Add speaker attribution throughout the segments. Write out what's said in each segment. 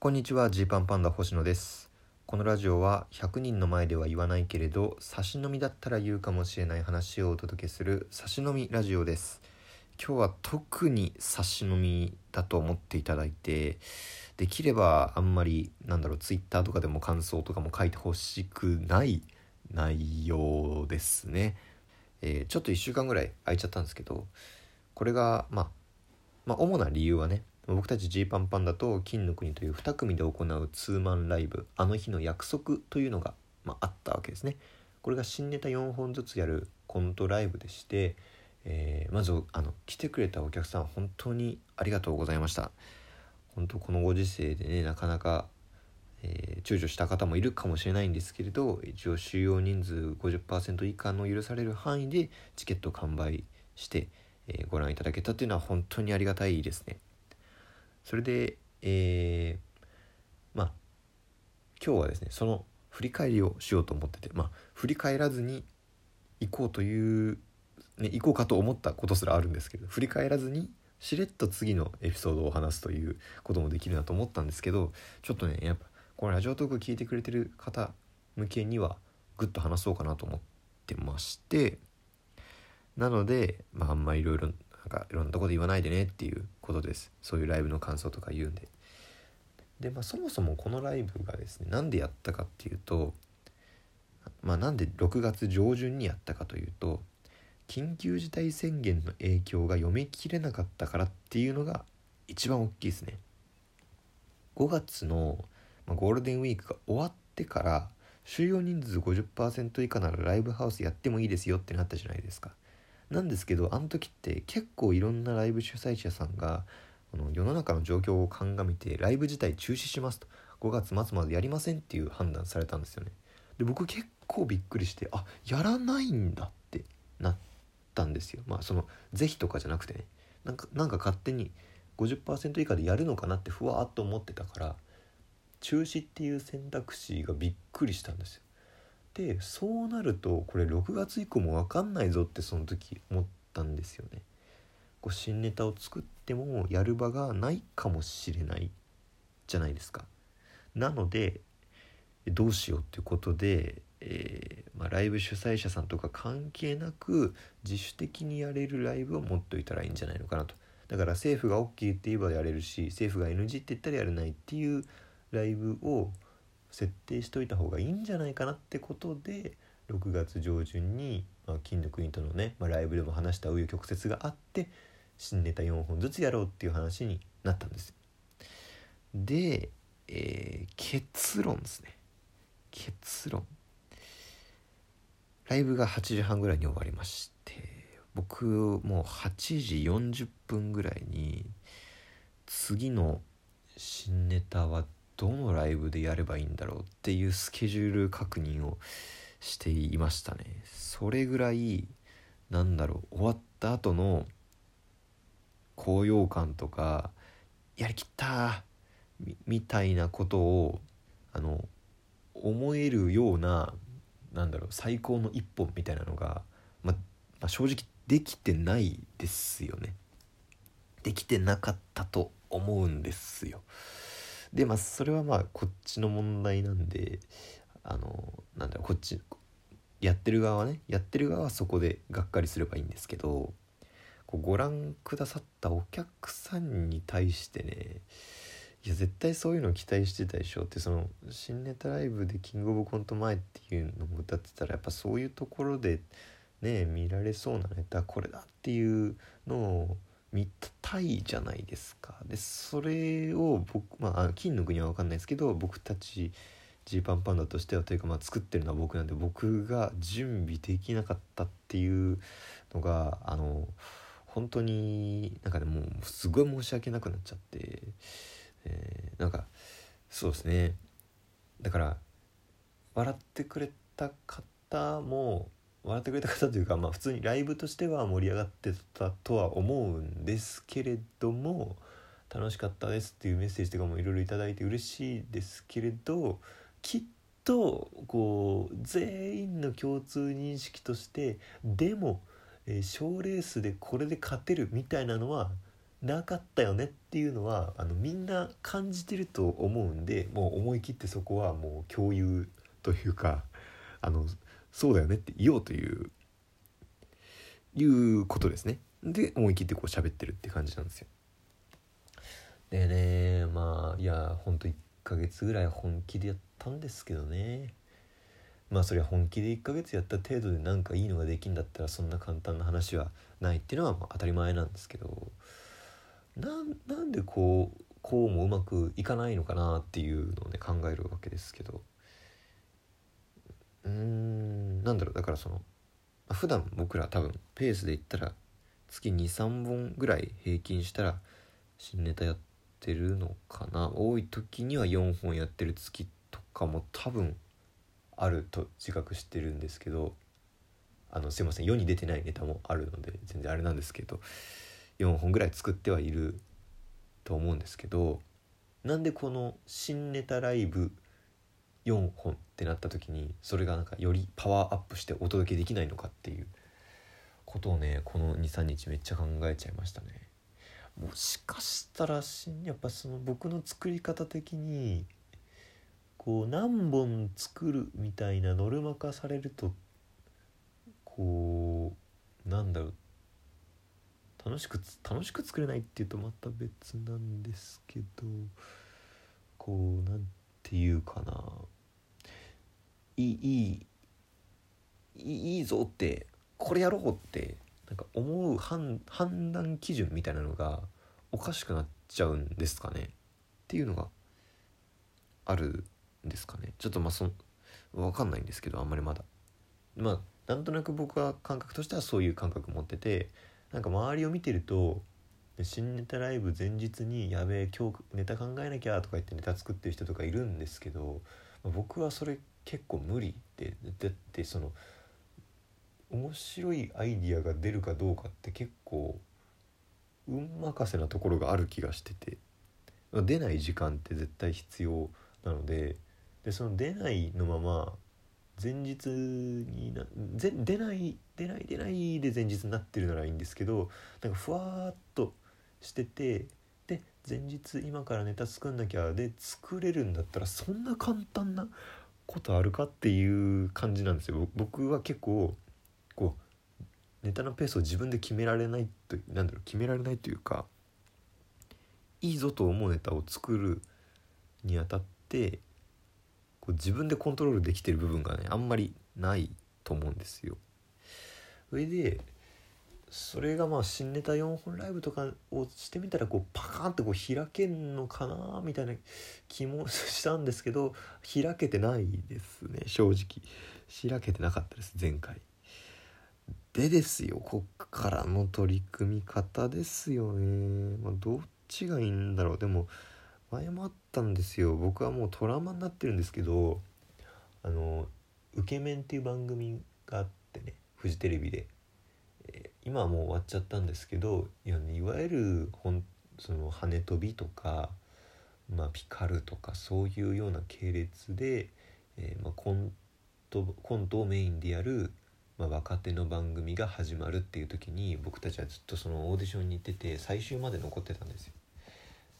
Speaker 1: こんにちはジーパンパンダ星野です。このラジオは100人の前では言わないけれど差し飲みだったら言うかもしれない話をお届けする差し飲みラジオです。今日は特に差し飲みだと思っていただいてできればあんまりなんだろうツイッターとかでも感想とかも書いてほしくない内容ですね、えー、ちょっと1週間ぐらい空いちゃったんですけどこれがまあまあ主な理由はね僕たちジーパンパンダと金の国という2組で行うツーマンライブ「あの日の約束」というのが、まあ、あったわけですね。これが新ネタ4本ずつやるコントライブでして、えー、まずあの来てくれたお客さん本当にありがとうございました。本当このご時世でねなかなか、えー、躊躇した方もいるかもしれないんですけれど一応収容人数50%以下の許される範囲でチケット完売して、えー、ご覧いただけたというのは本当にありがたいですね。それで、えー、まあ今日はですねその振り返りをしようと思っててまあ振り返らずに行こうという、ね、行こうかと思ったことすらあるんですけど振り返らずにしれっと次のエピソードを話すということもできるなと思ったんですけどちょっとねやっぱこのラジオトーク聞いてくれてる方向けにはグッと話そうかなと思ってましてなのでまああんまりいろいろなんかいろんなとこで言わないでねっていうことです。そういうライブの感想とか言うんで。でまあそもそもこのライブがですねなんでやったかっていうとまあなんで6月上旬にやったかというと緊急事態宣言の影響が読み切れなかったからっていうのが一番大きいですね。5月の、まあ、ゴールデンウィークが終わってから収容人数50%以下ならライブハウスやってもいいですよってなったじゃないですか。なんですけどあの時って結構いろんなライブ主催者さんがあの世の中の状況を鑑みてライブ自体中止しますと。5月末までやりませんっていう判断されたんですよね。で僕結構びっくりしてあやらないんだってなったんですよ。まあその是非とかじゃなくてね。なんかなんか勝手に50%以下でやるのかなってふわっと思ってたから中止っていう選択肢がびっくりしたんですよ。でそうなるとこれ6月以降も分かんないぞってその時思ったんですよね。こう新ネタを作ってもやる場がないかもしれないじゃないですか。なのでどうしようっていうことで、えー、まあ、ライブ主催者さんとか関係なく自主的にやれるライブを持っといたらいいんじゃないのかなと。だから政府が OK って言えばやれるし政府が NG って言ったらやれないっていうライブを設定しといた方がいいんじゃないかなってことで6月上旬に、まあ、金の国とのね、まあ、ライブでも話した紆余曲折があって新ネタ4本ずつやろうっていう話になったんですで、えー、結論ですね。結論。ライブが8時半ぐらいに終わりまして僕もう8時40分ぐらいに次の新ネタはどのライブでやればいいんだろうっていうスケジュール確認をしていましたねそれぐらいなんだろう終わった後の高揚感とかやりきったみたいなことをあの思えるようななんだろう最高の一本みたいなのが、ままあ、正直できてないですよねできてなかったと思うんですよ。でまあそれはまあこっちの問題なんであのなんだろうこっちやってる側はねやってる側はそこでがっかりすればいいんですけどこうご覧くださったお客さんに対してねいや絶対そういうの期待してたでしょってその新ネタライブでキングオブコント前っていうのも歌ってたらやっぱそういうところでね見られそうなネタこれだっていうのを見たいじゃないですか。でそれを僕まあ金の国は分かんないですけど僕たちジーパンパンダとしてはというか、まあ、作ってるのは僕なんで僕が準備できなかったっていうのがあの本当になんかねもうすごい申し訳なくなっちゃって、えー、なんかそうですね。だから笑ってくれた方も笑ってくれた方というか、まあ、普通にライブとしては盛り上がってたとは思うんですけれども楽しかったですっていうメッセージとかもいろいろ頂いて嬉しいですけれどきっとこう全員の共通認識としてでも賞、えー、レースでこれで勝てるみたいなのはなかったよねっていうのはあのみんな感じてると思うんでもう思い切ってそこはもう共有というかあのそうだよねって言おうといういうことですね。で思い切ってこう喋ってるって感じなんですよ。でねまあいやほんと1ヶ月ぐらい本気でやったんですけどね。まあそれは本気で1ヶ月やった程度でなんかいいのができんだったらそんな簡単な話はないっていうのはまあ当たり前なんですけど。なんでこうこうもうまくいかないのかなっていうのをね考えるわけですけど。うん。なんだろうだからその普段僕ら多分ペースで言ったら月23本ぐらい平均したら新ネタやってるのかな。多い時には4本やってる月とかも多分あると自覚してるんですけどあのすいません世に出てないネタもあるので全然あれなんですけど4本ぐらい作ってはいると思うんですけどなんでこの新ネタライブ4本ってなった時にそれがなんかよりパワーアップしてお届けできないのかっていうことをねこの23日めっちゃ考えちゃいましたね。もしかしたらやっぱその僕の作り方的にこう何本作るみたいなノルマ化されるとこうなんだろう楽しく楽しく作れないっていうとまた別なんですけどこうなんていうかないいいいいいぞってこれやろうってなんか思う判断基準みたいなのがおかしくなっちゃうんですかね。っていうのがあるんですかね。ちょっとまあそ分かんないんですけどあんまりまだ。まあなんとなく僕は感覚としてはそういう感覚持っててなんか周りを見てるとで新ネタライブ前日に「やべえ今日ネタ考えなきゃ」とか言ってネタ作ってる人とかいるんですけど、まあ、僕はそれ結構無理でだってその面白いアイディアが出るかどうかって結構運任せなところがある気がしてて。出ない時間って絶対必要なのででその出ないのまま前日にな出ない出ない出ないで前日になってるならいいんですけどなんかふわっとしててで前日今からネタ作んなきゃで作れるんだったらそんな簡単なことあるかっていう感じなんですよ僕は結構こうネタのペースを自分で決められないとなんだろう決められないというかいいぞと思うネタを作るにあたってこう自分でコントロールできてる部分がねあんまりないと思うんですよ。それでそれがまあ新ネタ4本ライブとかをしてみたらこうパカーンってこう開けんのかなみたいな気もしたんですけど開けてないですね正直。開けてなかったです前回。でですよこっからの取り組み方ですよね、まあ、どっちがいいんだろう。でも前もあったんですよ。僕はもうトラウマになってるんですけどあの「ウケメン」っていう番組があってねフジテレビで、今はもう終わっちゃったんですけどいやいわゆるほんその羽飛びとか、まあ、ピカルとかそういうような系列で、えーまあ、コントコントをメインでやる、まあ、若手の番組が始まるっていう時に僕たちはずっとそのオーディションに行ってて最終まで残ってたんですよ。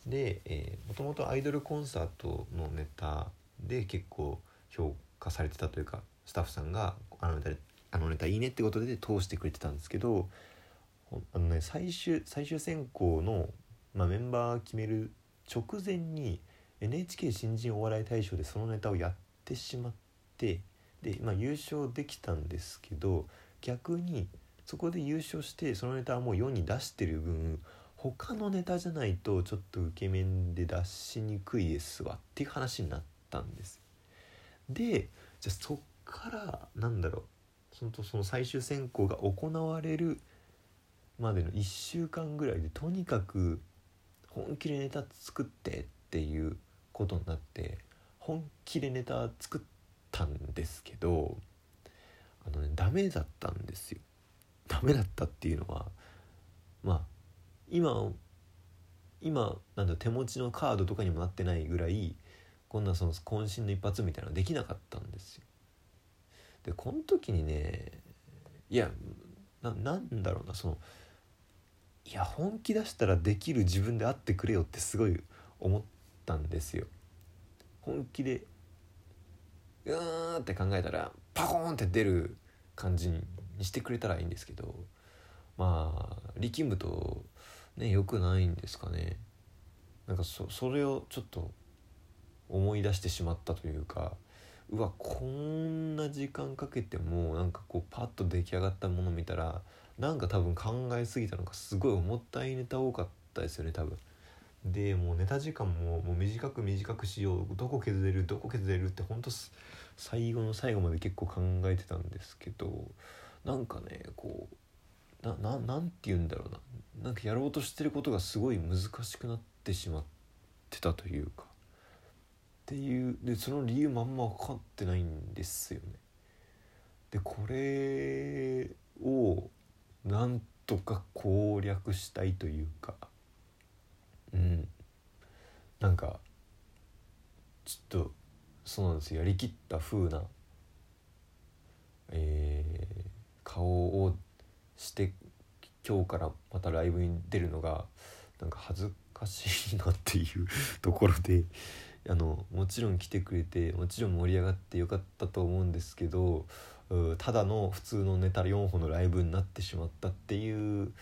Speaker 1: で、えもともとアイドルコンサートのネタで結構評価されてたというかスタッフさんがあのネタあのネタいいねってことで通してくれてたんですけどあのね最終最終選考の、まあ、メンバー決める直前に NHK 新人お笑い大賞でそのネタをやってしまってで、まあ、優勝できたんですけど逆にそこで優勝してそのネタはもう世に出してる分他のネタじゃないとちょっと受け面で出しにくいですわっていう話になったんです。でじゃあそっからなんだろうそのその最終選考が行われるまでの1週間ぐらいでとにかく本気でネタ作ってっていうことになって本気でネタ作ったんですけどあのねダメだったんですよダメだったっていうのはまあ今今なんだ手持ちのカードとかにもなってないぐらいこんなその渾身の一発みたいなのできなかったんですよ。でこの時にねいやななんだろうなそのいや本気出したらできる自分であってくれよってすごい思ったんですよ。本気でうーんって考えたらパコーンって出る感じにしてくれたらいいんですけどまあ力むとね良くないんですかねなんかそそれをちょっと思い出してしまったというかうわこんな時間かけてもなんかこうパッと出来上がったもの見たらなんか多分考えすぎたのかすごい重たいネタ多かったですよね多分。でもうネタ時間ももう短く短くしようどこ削れるどこ削れるってほんと最後の最後まで結構考えてたんですけどなんかねこうなななんて言うんだろうななんかやろうとしてることがすごい難しくなってしまってたというかっていうでその理由まんま分かってないんですよね。でこれをなんとか攻略したいというかうんなんかちょっとそうなんですよやりきった風なえー、顔をして今日からまたライブに出るのがなんか恥ずかしいなっていうところであのもちろん来てくれてもちろん盛り上がってよかったと思うんですけどただの普通のネタ4本のライブになってしまったっていう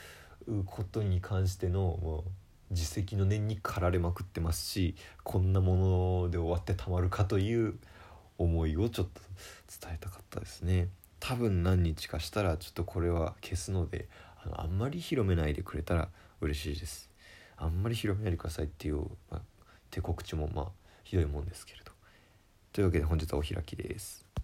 Speaker 1: ことに関してのもう自責の念に駆られまくってますしこんなもので終わってたまるかという思いをちょっと伝えたかったですね。多分何日かしたらちょっとこれは消すのであのあんまり広めないでくれたら嬉しいです。あんまり広めないでくださいっていう、まあ、手告知もまあひどいもんですけれど。というわけで本日はお開きです。